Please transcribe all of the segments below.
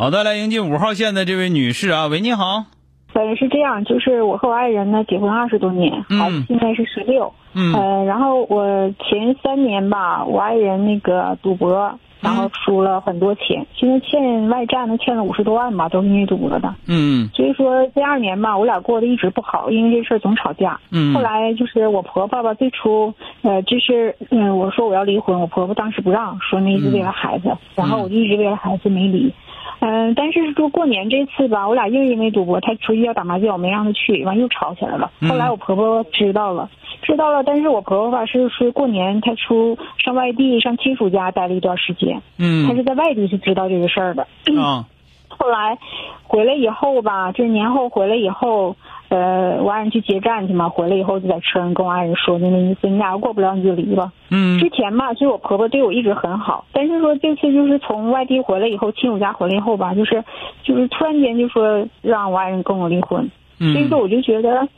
好的，来迎接五号线的这位女士啊，喂，你好。本人，是这样，就是我和我爱人呢结婚二十多年，孩子现在是十六。嗯。呃，然后我前三年吧，我爱人那个赌博，然后输了很多钱，现在欠外债呢，欠了五十多万吧，都是因为赌博的。嗯。所以说第二年吧，我俩过得一直不好，因为这事儿总吵架。嗯。后来就是我婆婆吧，最初呃，就是嗯，我说我要离婚，我婆婆当时不让，说那是为了孩子，然后我就一直为了孩子没离。嗯，但是说过年这次吧，我俩又因为赌博，他出去要打麻将，我没让他去，完又吵起来了。后来我婆婆知道了，知道了，但是我婆婆吧是说过年她出上外地上亲属家待了一段时间，嗯，她是在外地是知道这个事儿的。啊，后来回来以后吧，就是年后回来以后，呃，我爱人去接站去嘛，回来以后就在车上跟我爱人说的那意思，你俩过不了你就离吧。嗯。之前吧，其实我婆婆对我一直很好，但是说这次就是从外地回来以后，亲属家回来以后吧，就是就是突然间就说让我爱人跟我离婚，嗯。所以说我就觉得，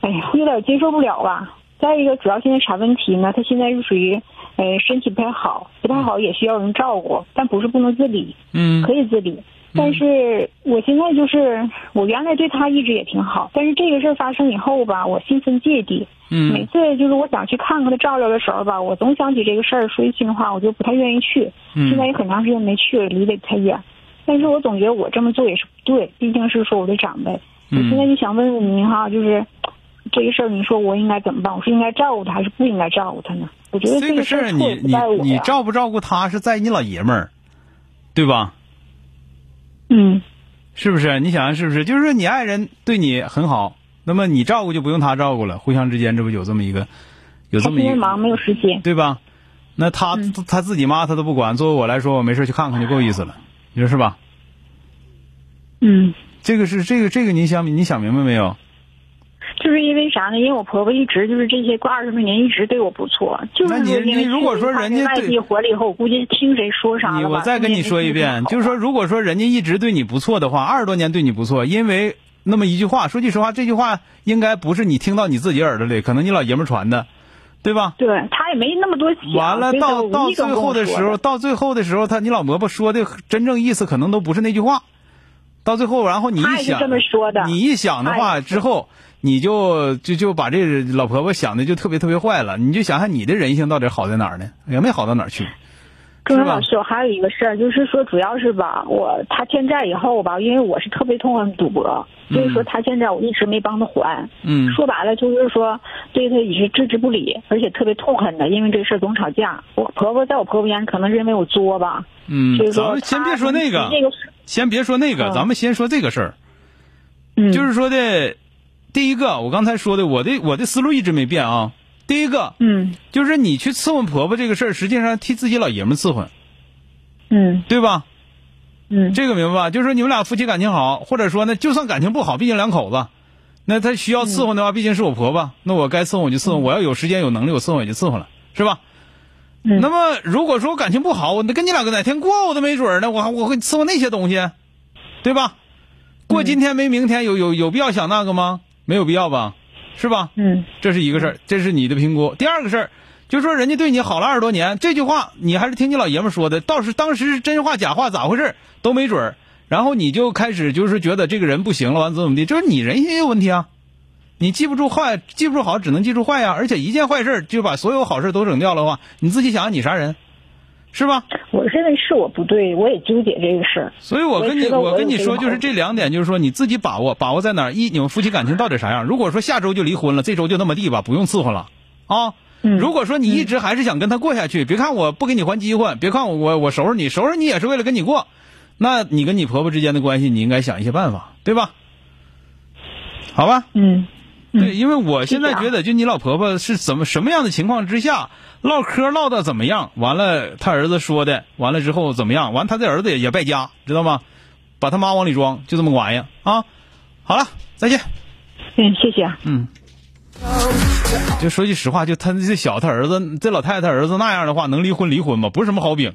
哎呀，有点接受不了吧。再一个，主要现在啥问题呢？他现在是属于呃身体不太好，不太好也需要人照顾，但不是不能自理，嗯，可以自理。但是我现在就是我原来对他一直也挺好，但是这个事儿发生以后吧，我心存芥蒂。嗯，每次就是我想去看看他照料的时候吧，我总想起这个事儿，说句心里话，我就不太愿意去。嗯，现在也很长时间没去了，离得太远。但是我总觉得我这么做也是不对，毕竟是说我的长辈。嗯，我现在就想问问您哈，就是这个事儿，你说我应该怎么办？我是应该照顾他，还是不应该照顾他呢？我觉得这个事儿你你你照不照顾他是在你老爷们儿，对吧？嗯。是不是？你想想是不是？就是说你爱人对你很好，那么你照顾就不用他照顾了，互相之间这不有这么一个，有这么一个忙没有时间，对吧？那他、嗯、他自己妈他都不管，作为我来说，我没事去看看就够意思了，你说是吧？嗯，这个是这个这个你想你想明白没有？就是因为啥呢？因为我婆婆一直就是这些过二十多年一直对我不错，就是你你如果说人家外地回来以后，我估计听谁说啥了我再跟你说一遍，就是说，如果说人家一直对你不错的话，二十多年对你不错，因为那么一句话，说句实话，这句话应该不是你听到你自己耳朵里，可能你老爷们传的，对吧？对他也没那么多完了，到到最后的时候，到最后的时候，他你老婆婆说的真正意思可能都不是那句话，到最后，然后你一想，你一想的话之后。你就就就把这老婆婆想的就特别特别坏了，你就想想你的人性到底好在哪儿呢？也没好到哪儿去。钟老师，我还有一个事儿，就是说主要是吧，我他欠债以后吧，因为我是特别痛恨赌博，所以说他欠债我一直没帮他还。嗯。说白了就是说对他也是置之不理，而且特别痛恨他，因为这事儿总吵架。我婆婆在我婆婆眼里可能认为我作吧。嗯。咱们先别说那个先别说那个，咱们先说这个事儿。嗯。就是说的。第一个，我刚才说的，我的我的思路一直没变啊。第一个，嗯，就是你去伺候婆婆这个事儿，实际上替自己老爷们伺候，嗯，对吧？嗯，这个明白吧？就是说你们俩夫妻感情好，或者说呢，就算感情不好，毕竟两口子，那他需要伺候的话，毕竟是我婆婆，那我该伺候我就伺候，我要有时间有能力，我伺候我就伺候了，是吧？嗯。那么如果说我感情不好，我那跟你两个哪天过我都没准呢，我还我会伺候那些东西，对吧？过今天没明天，有有有必要想那个吗？没有必要吧，是吧？嗯，这是一个事儿，这是你的评估。第二个事儿，就说人家对你好了二十多年，这句话你还是听你老爷们说的，倒是当时是真话假话咋回事都没准儿。然后你就开始就是觉得这个人不行了，完怎么怎么地，就是你人性有问题啊。你记不住坏，记不住好，只能记住坏呀。而且一件坏事就把所有好事都整掉了的话，你自己想想你啥人，是吧？我认为是我不对，我也纠结这个事儿。所以我跟你我跟你说，就是这两点，就是说你自己把握，把握在哪儿？一，你们夫妻感情到底啥样？如果说下周就离婚了，这周就那么地吧，不用伺候了啊。嗯。如果说你一直还是想跟他过下去，别看我不给你还机会，别看我我我收拾你，收拾你也是为了跟你过。那你跟你婆婆之间的关系，你应该想一些办法，对吧？好吧。嗯。对，因为我现在觉得，就你老婆婆是怎么什么样的情况之下唠嗑唠的怎么样？完了，他儿子说的，完了之后怎么样？完，他这儿子也也败家，知道吗？把他妈往里装，就这么个玩意儿啊。好了，再见。嗯，谢谢啊。嗯，就说句实话，就他这小他儿子，这老太太他儿子那样的话，能离婚离婚吗？不是什么好饼。